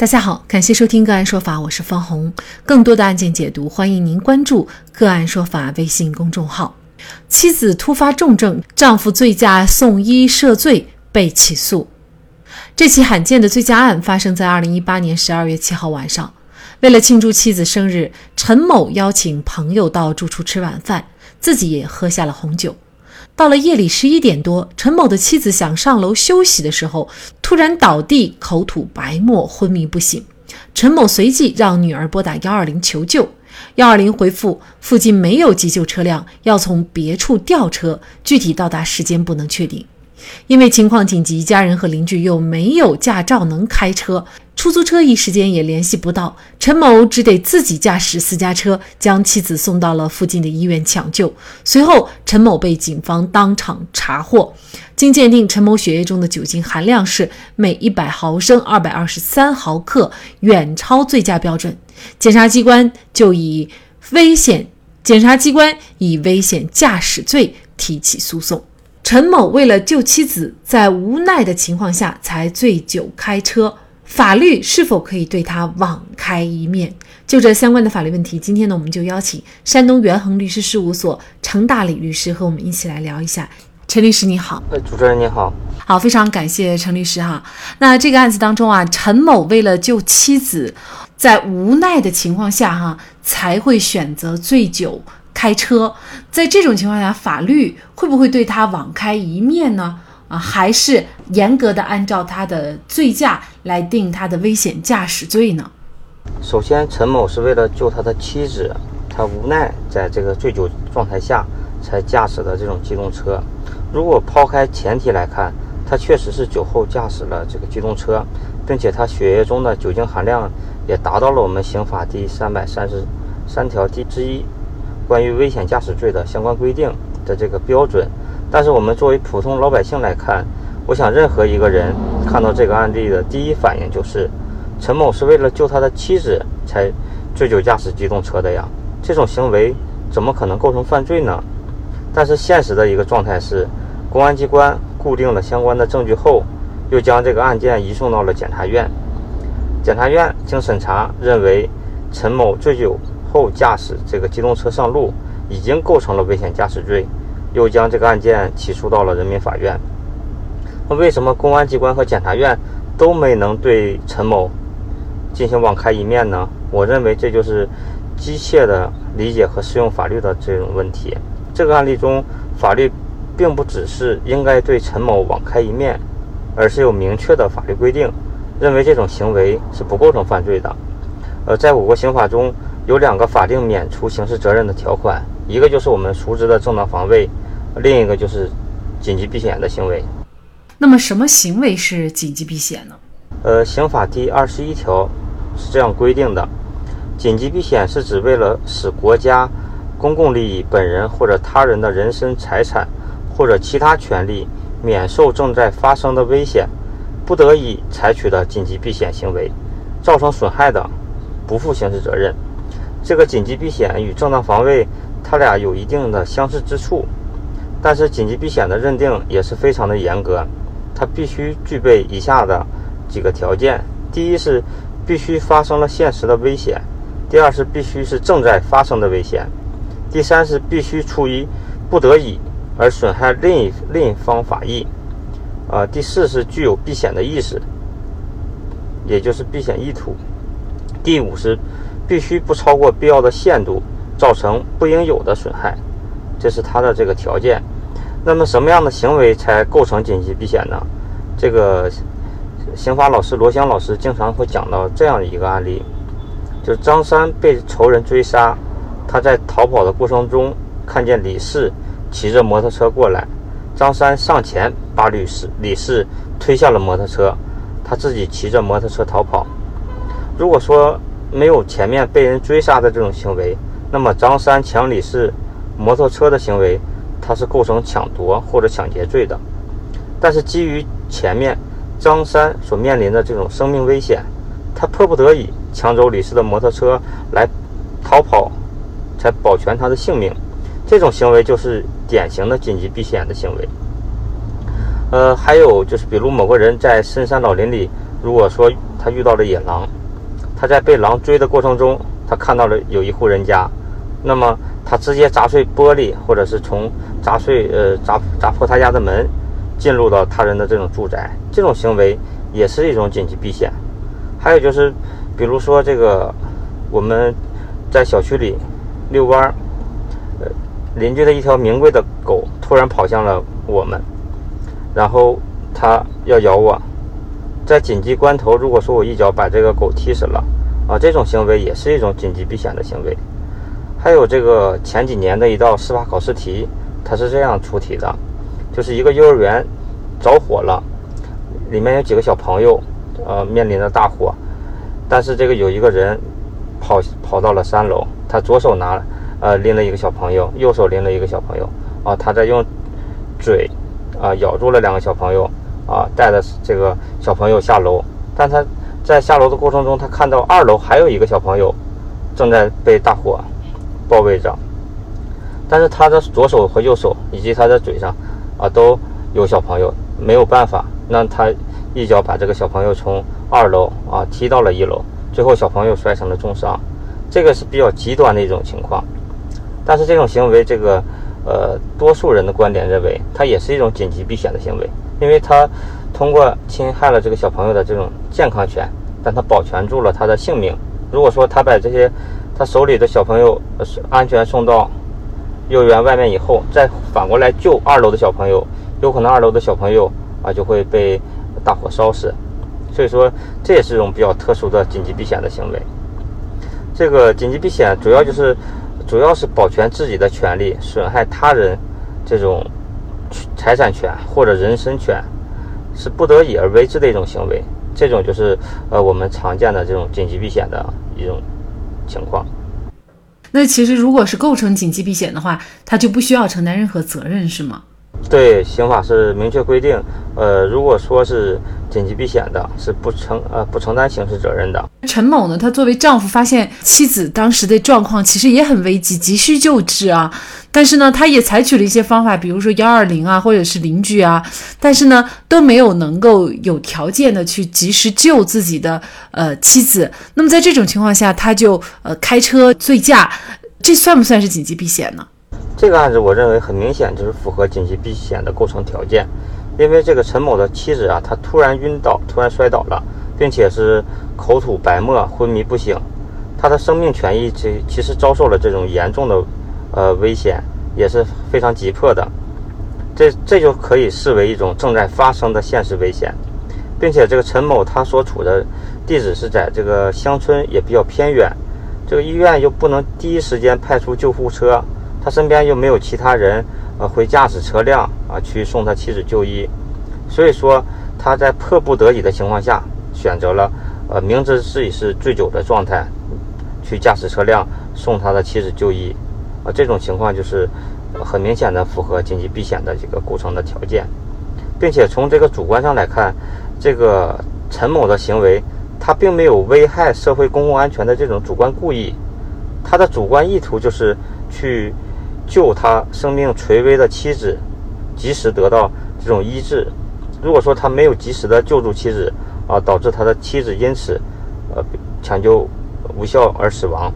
大家好，感谢收听个案说法，我是方红。更多的案件解读，欢迎您关注个案说法微信公众号。妻子突发重症，丈夫醉驾送医涉罪被起诉。这起罕见的醉驾案发生在二零一八年十二月七号晚上。为了庆祝妻子生日，陈某邀请朋友到住处吃晚饭，自己也喝下了红酒。到了夜里十一点多，陈某的妻子想上楼休息的时候，突然倒地，口吐白沫，昏迷不醒。陈某随即让女儿拨打幺二零求救，幺二零回复附近没有急救车辆，要从别处调车，具体到达时间不能确定。因为情况紧急，家人和邻居又没有驾照能开车。出租车一时间也联系不到，陈某只得自己驾驶私家车将妻子送到了附近的医院抢救。随后，陈某被警方当场查获，经鉴定，陈某血液中的酒精含量是每一百毫升二百二十三毫克，远超醉驾标准。检察机关就以危险，检察机关以危险驾驶罪提起诉讼。陈某为了救妻子，在无奈的情况下才醉酒开车。法律是否可以对他网开一面？就这相关的法律问题，今天呢，我们就邀请山东元恒律师事务所程大礼律师和我们一起来聊一下。陈律师你好，哎，主持人你好，好，非常感谢陈律师哈。那这个案子当中啊，陈某为了救妻子，在无奈的情况下哈，才会选择醉酒开车。在这种情况下，法律会不会对他网开一面呢？啊，还是严格的按照他的醉驾来定他的危险驾驶罪呢？首先，陈某是为了救他的妻子，他无奈在这个醉酒状态下才驾驶的这种机动车。如果抛开前提来看，他确实是酒后驾驶了这个机动车，并且他血液中的酒精含量也达到了我们刑法第三百三十三条第之一关于危险驾驶罪的相关规定的这个标准。但是我们作为普通老百姓来看，我想任何一个人看到这个案例的第一反应就是，陈某是为了救他的妻子才醉酒驾驶机动车的呀，这种行为怎么可能构成犯罪呢？但是现实的一个状态是，公安机关固定了相关的证据后，又将这个案件移送到了检察院，检察院经审查认为，陈某醉酒后驾驶这个机动车上路已经构成了危险驾驶罪。又将这个案件起诉到了人民法院。那为什么公安机关和检察院都没能对陈某进行网开一面呢？我认为这就是机械的理解和适用法律的这种问题。这个案例中，法律并不只是应该对陈某网开一面，而是有明确的法律规定，认为这种行为是不构成犯罪的。呃，在我国刑法中有两个法定免除刑事责任的条款，一个就是我们熟知的正当防卫。另一个就是紧急避险的行为。那么，什么行为是紧急避险呢？呃，刑法第二十一条是这样规定的：紧急避险是指为了使国家公共利益、本人或者他人的人身、财产或者其他权利免受正在发生的危险，不得已采取的紧急避险行为，造成损害的，不负刑事责任。这个紧急避险与正当防卫，它俩有一定的相似之处。但是紧急避险的认定也是非常的严格，它必须具备以下的几个条件：第一是必须发生了现实的危险；第二是必须是正在发生的危险；第三是必须出于不得已而损害另一另一方法益；啊，第四是具有避险的意识，也就是避险意图；第五是必须不超过必要的限度，造成不应有的损害。这是他的这个条件。那么什么样的行为才构成紧急避险呢？这个刑法老师罗翔老师经常会讲到这样一个案例，就是张三被仇人追杀，他在逃跑的过程中看见李四骑着摩托车过来，张三上前把李四李四推下了摩托车，他自己骑着摩托车逃跑。如果说没有前面被人追杀的这种行为，那么张三抢李四摩托车的行为。他是构成抢夺或者抢劫罪的，但是基于前面张三所面临的这种生命危险，他迫不得已抢走李四的摩托车来逃跑，才保全他的性命。这种行为就是典型的紧急避险的行为。呃，还有就是，比如某个人在深山老林里，如果说他遇到了野狼，他在被狼追的过程中，他看到了有一户人家，那么他直接砸碎玻璃，或者是从砸碎呃砸砸破他家的门，进入到他人的这种住宅，这种行为也是一种紧急避险。还有就是，比如说这个我们在小区里遛弯儿，呃，邻居的一条名贵的狗突然跑向了我们，然后它要咬我。在紧急关头，如果说我一脚把这个狗踢死了，啊，这种行为也是一种紧急避险的行为。还有这个前几年的一道司法考试题，它是这样出题的，就是一个幼儿园着火了，里面有几个小朋友，呃，面临着大火，但是这个有一个人跑跑到了三楼，他左手拿呃拎了一个小朋友，右手拎了一个小朋友，啊，他在用嘴啊咬住了两个小朋友。啊，带着这个小朋友下楼，但他在下楼的过程中，他看到二楼还有一个小朋友正在被大火包围着，但是他的左手和右手以及他的嘴上啊都有小朋友，没有办法，那他一脚把这个小朋友从二楼啊踢到了一楼，最后小朋友摔成了重伤，这个是比较极端的一种情况，但是这种行为，这个呃多数人的观点认为，它也是一种紧急避险的行为。因为他通过侵害了这个小朋友的这种健康权，但他保全住了他的性命。如果说他把这些他手里的小朋友安全送到幼儿园外面以后，再反过来救二楼的小朋友，有可能二楼的小朋友啊就会被大火烧死。所以说这也是一种比较特殊的紧急避险的行为。这个紧急避险主要就是主要是保全自己的权利，损害他人这种。财产权或者人身权是不得已而为之的一种行为，这种就是呃我们常见的这种紧急避险的一种情况。那其实如果是构成紧急避险的话，他就不需要承担任何责任，是吗？对，刑法是明确规定，呃，如果说是紧急避险的，是不承呃不承担刑事责任的。陈某呢，他作为丈夫，发现妻子当时的状况其实也很危急，急需救治啊。但是呢，他也采取了一些方法，比如说幺二零啊，或者是邻居啊，但是呢，都没有能够有条件的去及时救自己的呃妻子。那么在这种情况下，他就呃开车醉驾，这算不算是紧急避险呢？这个案子，我认为很明显就是符合紧急避险的构成条件，因为这个陈某的妻子啊，她突然晕倒，突然摔倒了，并且是口吐白沫，昏迷不醒，她的生命权益其其实遭受了这种严重的呃危险，也是非常急迫的，这这就可以视为一种正在发生的现实危险，并且这个陈某他所处的地址是在这个乡村，也比较偏远，这个医院又不能第一时间派出救护车。他身边又没有其他人，呃，会驾驶车辆啊去送他妻子就医，所以说他在迫不得已的情况下，选择了呃明知自己是醉酒的状态，去驾驶车辆送他的妻子就医，啊，这种情况就是很明显的符合紧急避险的这个构成的条件，并且从这个主观上来看，这个陈某的行为，他并没有危害社会公共安全的这种主观故意，他的主观意图就是去。救他生命垂危的妻子，及时得到这种医治。如果说他没有及时的救助妻子，啊，导致他的妻子因此，呃，抢救无效而死亡，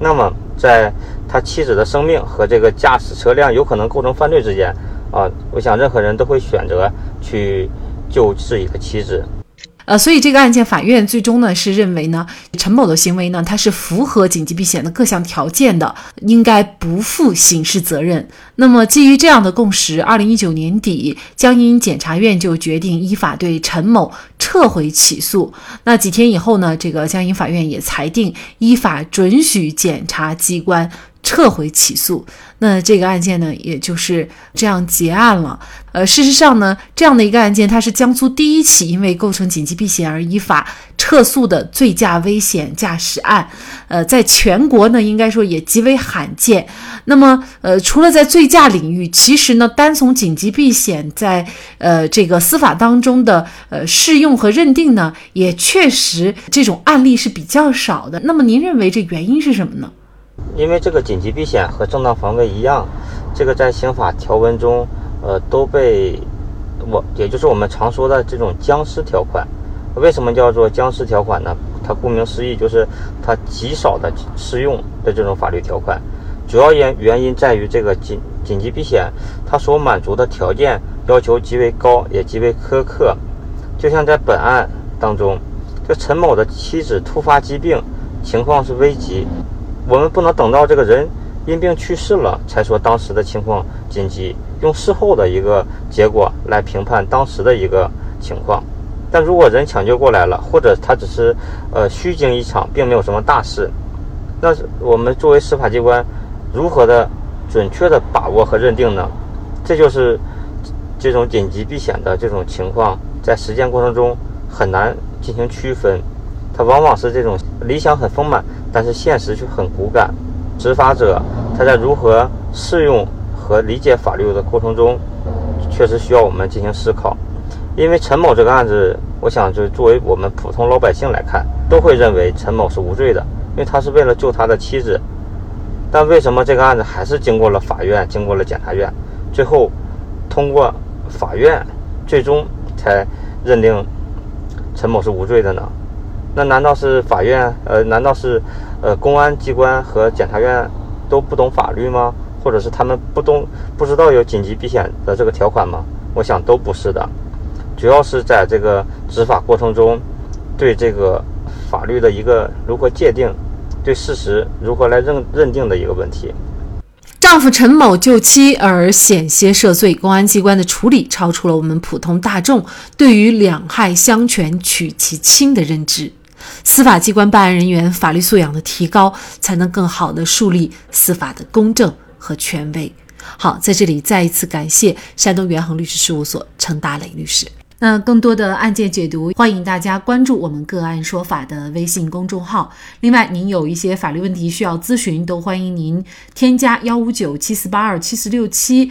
那么在他妻子的生命和这个驾驶车辆有可能构成犯罪之间，啊，我想任何人都会选择去救自己的妻子。呃，所以这个案件法院最终呢是认为呢，陈某的行为呢，他是符合紧急避险的各项条件的，应该不负刑事责任。那么基于这样的共识，二零一九年底，江阴检察院就决定依法对陈某撤回起诉。那几天以后呢，这个江阴法院也裁定依法准许检察机关。撤回起诉，那这个案件呢，也就是这样结案了。呃，事实上呢，这样的一个案件，它是江苏第一起因为构成紧急避险而依法撤诉的醉驾危险驾驶案。呃，在全国呢，应该说也极为罕见。那么，呃，除了在醉驾领域，其实呢，单从紧急避险在呃这个司法当中的呃适用和认定呢，也确实这种案例是比较少的。那么，您认为这原因是什么呢？因为这个紧急避险和正当防卫一样，这个在刑法条文中，呃，都被我，也就是我们常说的这种僵尸条款，为什么叫做僵尸条款呢？它顾名思义就是它极少的适用的这种法律条款。主要原原因在于这个紧紧急避险，它所满足的条件要求极为高，也极为苛刻。就像在本案当中，这陈某的妻子突发疾病，情况是危急，我们不能等到这个人因病去世了才说当时的情况紧急，用事后的一个结果来评判当时的一个情况。但如果人抢救过来了，或者他只是呃虚惊一场，并没有什么大事，那我们作为司法机关，如何的准确的把握和认定呢？这就是这种紧急避险的这种情况，在实践过程中很难进行区分。它往往是这种理想很丰满，但是现实却很骨感。执法者他在如何适用和理解法律的过程中，确实需要我们进行思考。因为陈某这个案子，我想就作为我们普通老百姓来看，都会认为陈某是无罪的，因为他是为了救他的妻子。但为什么这个案子还是经过了法院，经过了检察院，最后通过法院最终才认定陈某是无罪的呢？那难道是法院？呃，难道是呃公安机关和检察院都不懂法律吗？或者是他们不懂不知道有紧急避险的这个条款吗？我想都不是的。主要是在这个执法过程中，对这个法律的一个如何界定，对事实如何来认认定的一个问题。丈夫陈某救妻而险些涉罪，公安机关的处理超出了我们普通大众对于两害相权取其轻的认知。司法机关办案人员法律素养的提高，才能更好的树立司法的公正和权威。好，在这里再一次感谢山东元恒律师事务所程大磊律师。那更多的案件解读，欢迎大家关注我们“个案说法”的微信公众号。另外，您有一些法律问题需要咨询，都欢迎您添加幺五九七四八二七四六七